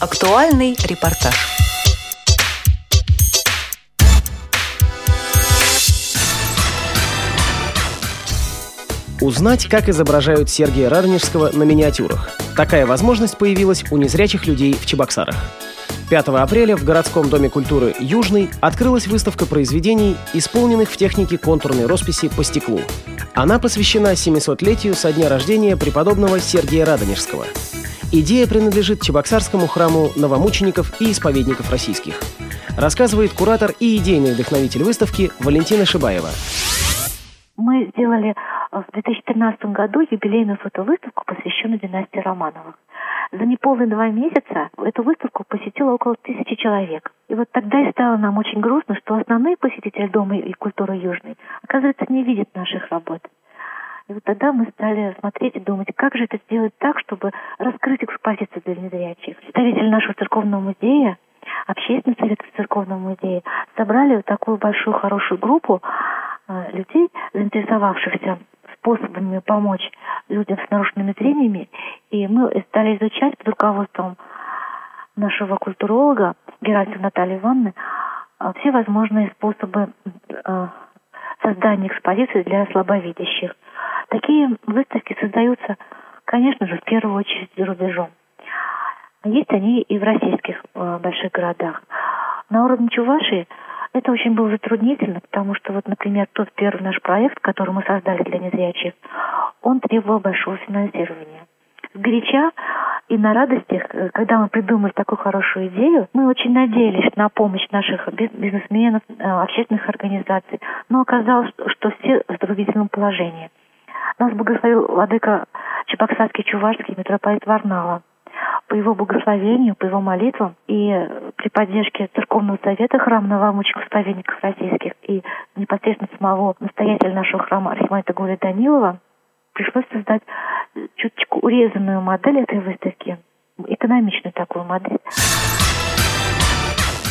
Актуальный репортаж. Узнать, как изображают Сергия Радонежского на миниатюрах. Такая возможность появилась у незрячих людей в Чебоксарах. 5 апреля в городском доме культуры «Южный» открылась выставка произведений, исполненных в технике контурной росписи по стеклу. Она посвящена 700-летию со дня рождения преподобного Сергия Радонежского. Идея принадлежит Чебоксарскому храму новомучеников и исповедников российских. Рассказывает куратор и идейный вдохновитель выставки Валентина Шибаева. Мы сделали в 2013 году юбилейную фотовыставку, посвященную династии Романовых. За неполные два месяца эту выставку посетило около тысячи человек. И вот тогда и стало нам очень грустно, что основные посетители Дома и культуры Южной, оказывается, не видят наших работ. И вот тогда мы стали смотреть и думать, как же это сделать так, чтобы раскрыть экспозицию для незрячих. Представители нашего церковного музея, общественный совет церковного музея собрали вот такую большую хорошую группу э, людей, заинтересовавшихся способами помочь людям с нарушенными зрениями. И мы стали изучать под руководством нашего культуролога Герасимова Натальи Ивановны а, все возможные способы а, создания экспозиции для слабовидящих. Такие выставки создаются, конечно же, в первую очередь за рубежом. Есть они и в российских а, больших городах. На уровне Чувашии это очень было затруднительно, потому что вот, например, тот первый наш проект, который мы создали для незрячих, он требовал большого финансирования. Сгоряча и на радостях, э, когда мы придумали такую хорошую идею, мы очень надеялись на помощь наших бизнесменов, э, общественных организаций, но оказалось, что все в затруднительном положении. Нас благословил владыка Чебоксарский Чувашский митрополит Варнала по его благословению, по его молитвам и при поддержке Церковного совета храма новомучеников исповедников российских и непосредственно самого настоятеля нашего храма Архимандрита Гурия Данилова, пришлось создать чуточку урезанную модель этой выставки, экономичную такую модель.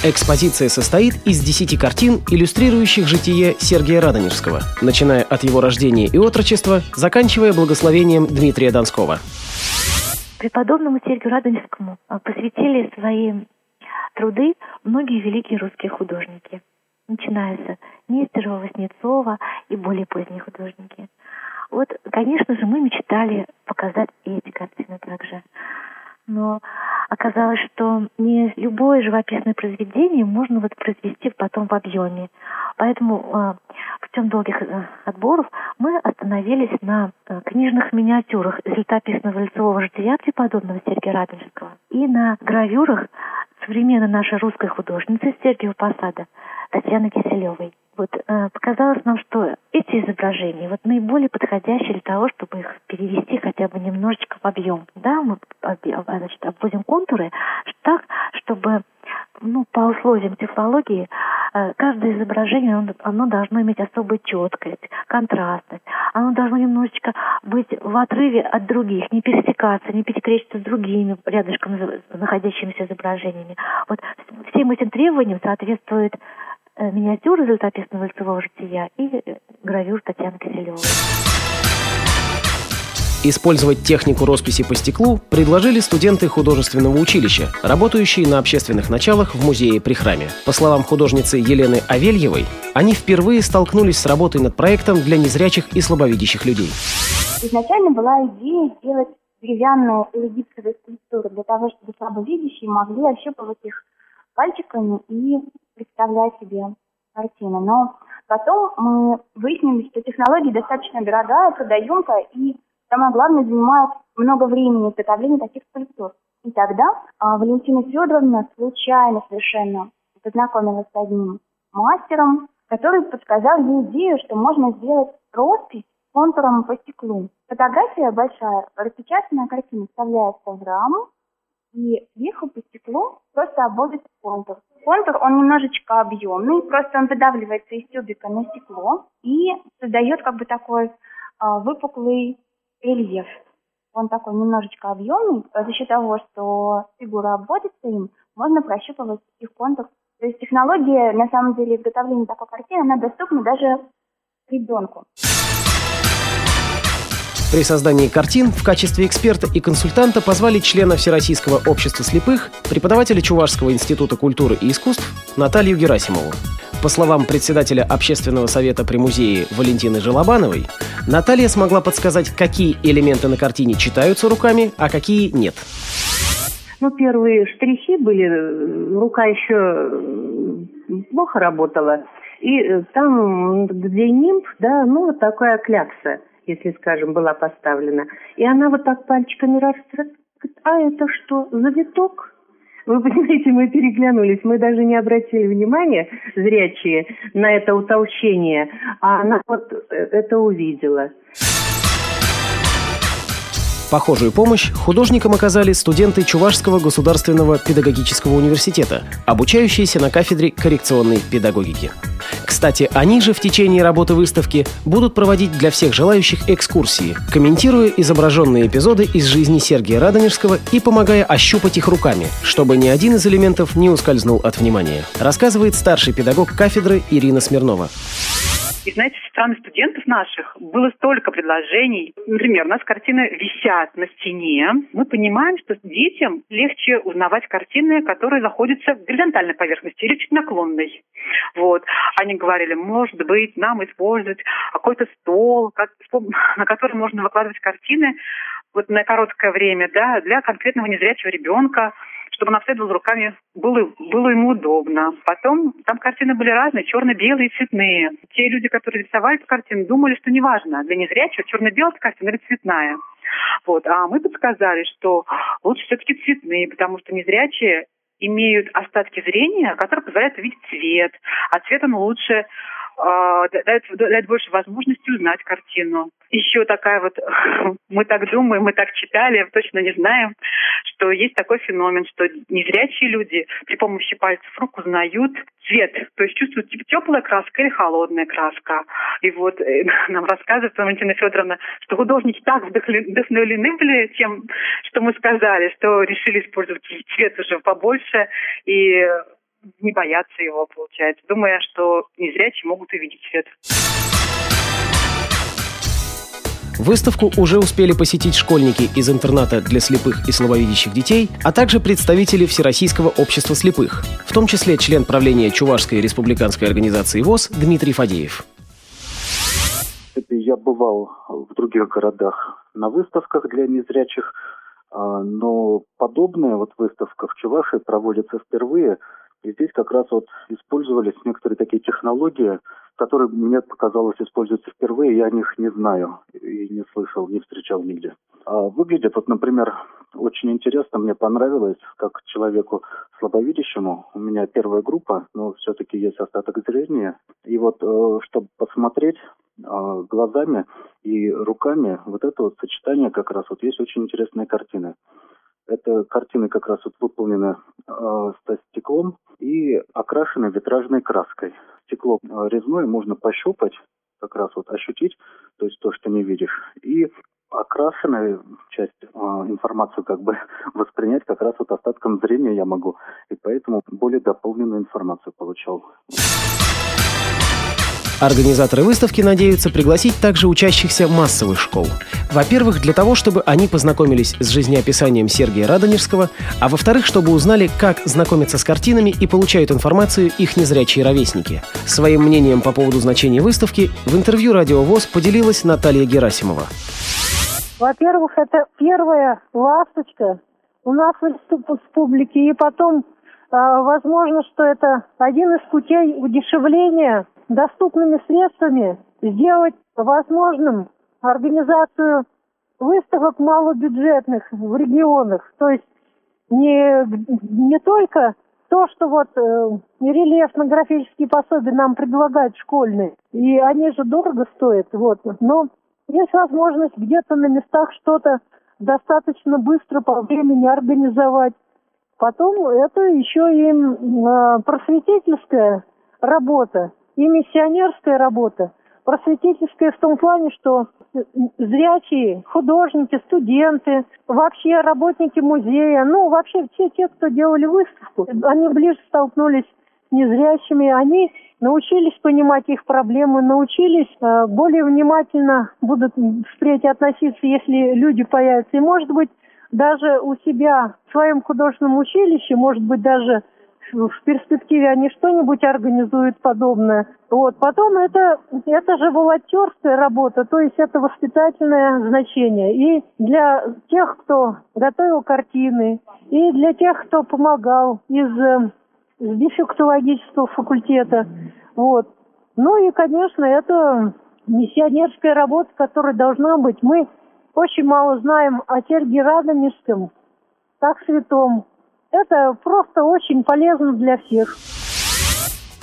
Экспозиция состоит из 10 картин, иллюстрирующих житие Сергия Радонежского, начиная от его рождения и отрочества, заканчивая благословением Дмитрия Донского. Преподобному Сергию Радонежскому а, посвятили свои труды многие великие русские художники, начиная с Нестерова, Васнецова и более поздние художники. Вот, конечно же, мы мечтали показать эти картины также. Но оказалось, что не любое живописное произведение можно воспроизвести потом в объеме. Поэтому путем долгих э, отборов мы остановились на э, книжных миниатюрах из летописного лицевого жития преподобного Сергия Радонежского и на гравюрах современной нашей русской художницы Сергиева Посада Татьяны Киселевой. Вот э, показалось нам, что эти изображения вот наиболее подходящие для того, чтобы их перевести хотя бы немножечко в объем. Да, мы значит, обводим контуры так, чтобы ну, по условиям технологии э, каждое изображение оно должно иметь особую четкость, контрастность. Оно должно немножечко быть в отрыве от других, не пересекаться, не перекрещиваться с другими рядышком находящимися изображениями. Вот всем этим требованиям соответствует э, миниатюра из летописного лицевого жития и э, гравюр Татьяны Киселевой. Использовать технику росписи по стеклу предложили студенты художественного училища, работающие на общественных началах в музее при храме. По словам художницы Елены Авельевой, они впервые столкнулись с работой над проектом для незрячих и слабовидящих людей. Изначально была идея сделать деревянную или гипсовую скульптуру для того, чтобы слабовидящие могли ощупывать их пальчиками и представлять себе картины. Но потом мы выяснили, что технология достаточно дорогая, трудоемкая, и Самое главное, занимает много времени изготовление таких скульптур. И тогда а, Валентина Федоровна случайно совершенно познакомилась с одним мастером, который подсказал ей идею, что можно сделать роспись контуром по стеклу. Фотография большая, распечатанная картина вставляется в раму, и сверху по стеклу просто обводится контур. Контур, он немножечко объемный, просто он выдавливается из тюбика на стекло и создает как бы такой а, выпуклый рельеф. Он такой немножечко объемный, за счет того, что фигура обводится им, можно прощупывать их контур. То есть технология, на самом деле, изготовления такой картины, она доступна даже ребенку. При создании картин в качестве эксперта и консультанта позвали члена Всероссийского общества слепых, преподавателя Чувашского института культуры и искусств Наталью Герасимову. По словам председателя общественного совета при музее Валентины Желобановой, Наталья смогла подсказать, какие элементы на картине читаются руками, а какие нет. Ну, первые штрихи были, рука еще плохо работала. И э, там, где нимб, да, ну, вот такая клякса если, скажем, была поставлена. И она вот так пальчиками раз а это что, завиток? Вы понимаете, мы переглянулись, мы даже не обратили внимания, зрячие, на это утолщение, а она вот э, это увидела. Похожую помощь художникам оказали студенты Чувашского государственного педагогического университета, обучающиеся на кафедре коррекционной педагогики. Кстати, они же в течение работы выставки будут проводить для всех желающих экскурсии, комментируя изображенные эпизоды из жизни Сергия Радонежского и помогая ощупать их руками, чтобы ни один из элементов не ускользнул от внимания, рассказывает старший педагог кафедры Ирина Смирнова. И знаете, со стороны студентов наших было столько предложений. Например, у нас картины висят на стене. Мы понимаем, что детям легче узнавать картины, которые находятся в горизонтальной поверхности или чуть наклонной. Вот. Они говорили, может быть, нам использовать какой-то стол, на который можно выкладывать картины вот на короткое время, да, для конкретного незрячего ребенка чтобы он обследовал руками, было, было ему удобно. Потом там картины были разные, черно-белые, цветные. Те люди, которые рисовали эту картину, думали, что неважно, для незрячего черно-белая картина или цветная. Вот. А мы подсказали, что лучше все-таки цветные, потому что незрячие имеют остатки зрения, которые позволяют увидеть цвет, а цвет он лучше дает, дает больше возможности узнать картину. Еще такая вот, мы так думаем, мы так читали, точно не знаем, что есть такой феномен, что незрячие люди при помощи пальцев рук узнают цвет, то есть чувствуют теплая краска или холодная краска. И вот э, нам рассказывает Валентина Федоровна, что художники так вдохновлены были тем, что мы сказали, что решили использовать цвет уже побольше и не боятся его, получается, думая, что незрячие могут увидеть свет. Выставку уже успели посетить школьники из интерната для слепых и слабовидящих детей, а также представители Всероссийского общества слепых, в том числе член правления Чувашской республиканской организации ВОЗ Дмитрий Фадеев. Я бывал в других городах на выставках для незрячих, а, но подобная вот выставка в Чувашии проводится впервые – и здесь как раз вот использовались некоторые такие технологии, которые мне показалось используются впервые, я о них не знаю и не слышал, не встречал нигде. А выглядит вот, например, очень интересно, мне понравилось, как человеку слабовидящему, у меня первая группа, но все-таки есть остаток зрения, и вот э, чтобы посмотреть э, глазами и руками, вот это вот сочетание как раз, вот есть очень интересные картины. Это картины как раз вот выполнены э, со стеклом и окрашены витражной краской. Стекло э, резное можно пощупать, как раз вот ощутить, то есть то, что не видишь. И окрашенную часть э, информацию как бы воспринять как раз вот остатком зрения я могу. И поэтому более дополненную информацию получал. Организаторы выставки надеются пригласить также учащихся массовых школ. Во-первых, для того, чтобы они познакомились с жизнеописанием Сергия Радонежского, а во-вторых, чтобы узнали, как знакомиться с картинами и получают информацию их незрячие ровесники. Своим мнением по поводу значения выставки в интервью «Радио ВОЗ» поделилась Наталья Герасимова. Во-первых, это первая ласточка у нас в публике, и потом а, возможно, что это один из путей удешевления доступными средствами сделать возможным организацию выставок малобюджетных в регионах. То есть не, не только то, что вот э, рельефно-графические пособия нам предлагают школьные, и они же дорого стоят, вот, но есть возможность где-то на местах что-то достаточно быстро по времени организовать. Потом это еще и э, просветительская работа и миссионерская работа. Просветительская в том плане, что зрячие, художники, студенты, вообще работники музея, ну, вообще все те, кто делали выставку, они ближе столкнулись с незрячими, они научились понимать их проблемы, научились э, более внимательно будут впредь относиться, если люди появятся. И, может быть, даже у себя в своем художественном училище, может быть, даже в перспективе они что-нибудь организуют подобное. Вот. Потом это, это же волонтерская работа, то есть это воспитательное значение. И для тех, кто готовил картины, и для тех, кто помогал из, э, из дефектологического факультета. Вот. Ну и, конечно, это миссионерская работа, которая должна быть. Мы очень мало знаем о Сергии Радонежском, как святом. Это просто очень полезно для всех.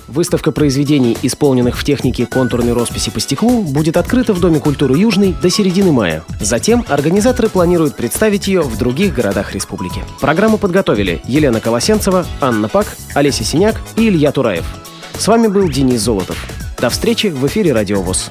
Выставка произведений, исполненных в технике контурной росписи по стеклу, будет открыта в Доме культуры Южный до середины мая. Затем организаторы планируют представить ее в других городах республики. Программу подготовили Елена Колосенцева, Анна Пак, Олеся Синяк и Илья Тураев. С вами был Денис Золотов. До встречи в эфире «Радио ВОЗ».